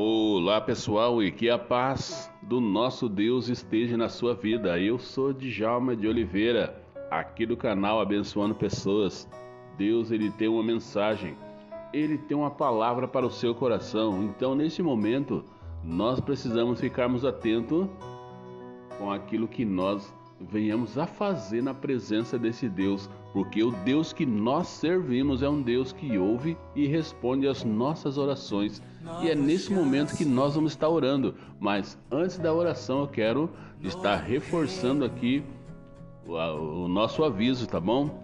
Olá pessoal e que a paz do nosso Deus esteja na sua vida. Eu sou Djalma de Oliveira, aqui do canal Abençoando Pessoas. Deus ele tem uma mensagem, ele tem uma palavra para o seu coração. Então nesse momento nós precisamos ficarmos atentos com aquilo que nós venhamos a fazer na presença desse Deus, porque o Deus que nós servimos é um Deus que ouve e responde às nossas orações. E é nesse momento que nós vamos estar orando. Mas antes da oração, eu quero estar reforçando aqui o, nosso aviso, tá bom?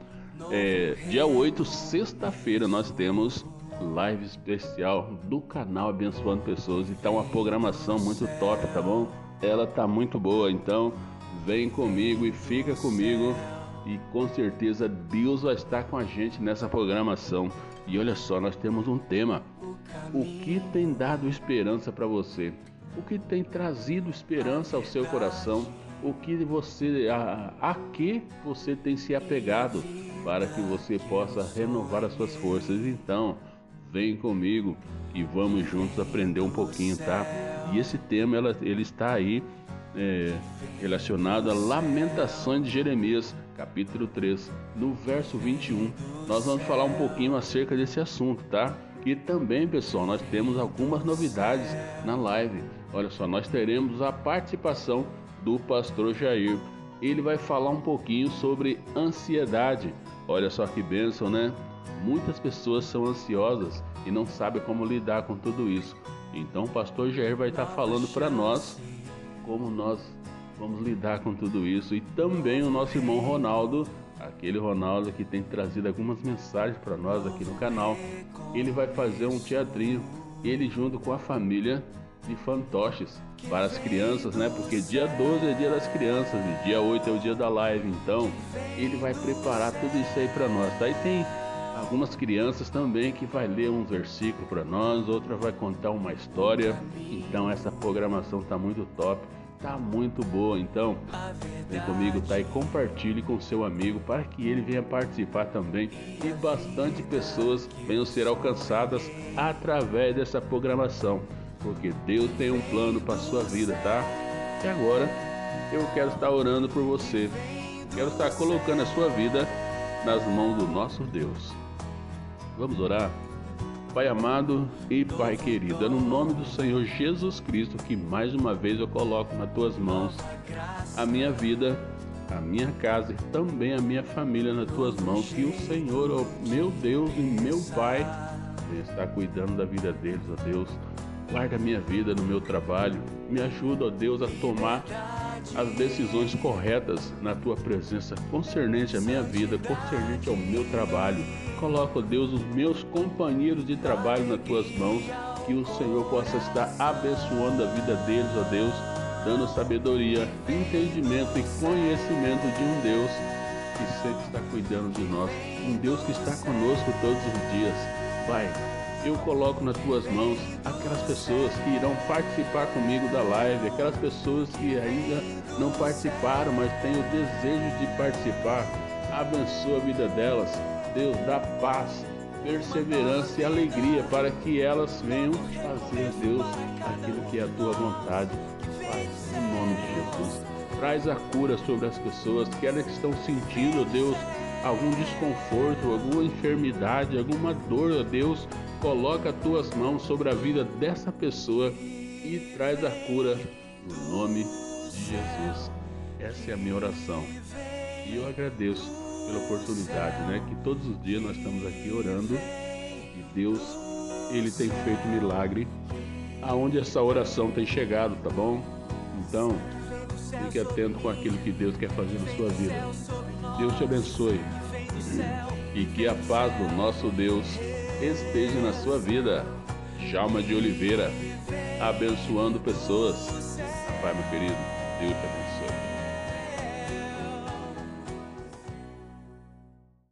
É, dia 8, sexta-feira, nós temos live especial do canal Abençoando Pessoas e tá uma programação muito top, tá bom? Ela tá muito boa, então vem comigo e fica comigo e com certeza Deus vai estar com a gente nessa programação. E olha só, nós temos um tema: o que tem dado esperança para você? O que tem trazido esperança ao seu coração? O que você a, a que você tem se apegado para que você possa renovar as suas forças? Então, vem comigo e vamos juntos aprender um pouquinho, tá? E esse tema ela, ele está aí é, relacionado a Lamentações de Jeremias, capítulo 3, no verso 21. Nós vamos falar um pouquinho acerca desse assunto, tá? E também, pessoal, nós temos algumas novidades na live. Olha só, nós teremos a participação do pastor Jair. Ele vai falar um pouquinho sobre ansiedade. Olha só que bênção, né? Muitas pessoas são ansiosas e não sabem como lidar com tudo isso. Então, o pastor Jair vai estar falando para nós como nós vamos lidar com tudo isso. E também o nosso irmão Ronaldo, aquele Ronaldo que tem trazido algumas mensagens para nós aqui no canal. Ele vai fazer um teatrinho, ele junto com a família de fantoches para as crianças, né? Porque dia 12 é dia das crianças e dia 8 é o dia da live. Então, ele vai preparar tudo isso aí para nós. Daí tem algumas crianças também que vai ler uns versículos para nós, outra vai contar uma história. Então essa programação tá muito top, tá muito boa. Então vem comigo, tá? E compartilhe com seu amigo para que ele venha participar também e bastante pessoas venham ser alcançadas através dessa programação, porque Deus tem um plano para sua vida, tá? E agora eu quero estar orando por você. Quero estar colocando a sua vida nas mãos do nosso Deus. Vamos orar? Pai amado e Pai querido, é no nome do Senhor Jesus Cristo que mais uma vez eu coloco nas tuas mãos a minha vida, a minha casa e também a minha família nas tuas mãos. Que o Senhor, oh meu Deus e meu Pai, está cuidando da vida deles, ó Deus. Guarda a minha vida no meu trabalho. Me ajuda, ó Deus, a tomar as decisões corretas na tua presença, concernente à minha vida, concernente ao meu trabalho. Coloca, ó Deus, os meus companheiros de trabalho nas tuas mãos, que o Senhor possa estar abençoando a vida deles, ó Deus, dando sabedoria, entendimento e conhecimento de um Deus que sempre está cuidando de nós, um Deus que está conosco todos os dias. Pai, eu coloco nas tuas mãos aquelas pessoas que irão participar comigo da live, aquelas pessoas que ainda não participaram, mas têm o desejo de participar. Abençoa a vida delas. Deus dá paz, perseverança e alegria para que elas venham fazer, Deus, aquilo que é a tua vontade. Pai, em nome de Jesus. Traz a cura sobre as pessoas, que estão sentindo, Deus, algum desconforto, alguma enfermidade, alguma dor, Deus, coloca as tuas mãos sobre a vida dessa pessoa e traz a cura no nome de Jesus. Essa é a minha oração. E eu agradeço pela oportunidade, né? Que todos os dias nós estamos aqui orando e Deus, Ele tem feito milagre aonde essa oração tem chegado, tá bom? Então, fique atento com aquilo que Deus quer fazer na sua vida. Deus te abençoe e que a paz do nosso Deus esteja na sua vida. Jalma de Oliveira, abençoando pessoas. Pai, meu querido, Deus te abençoe.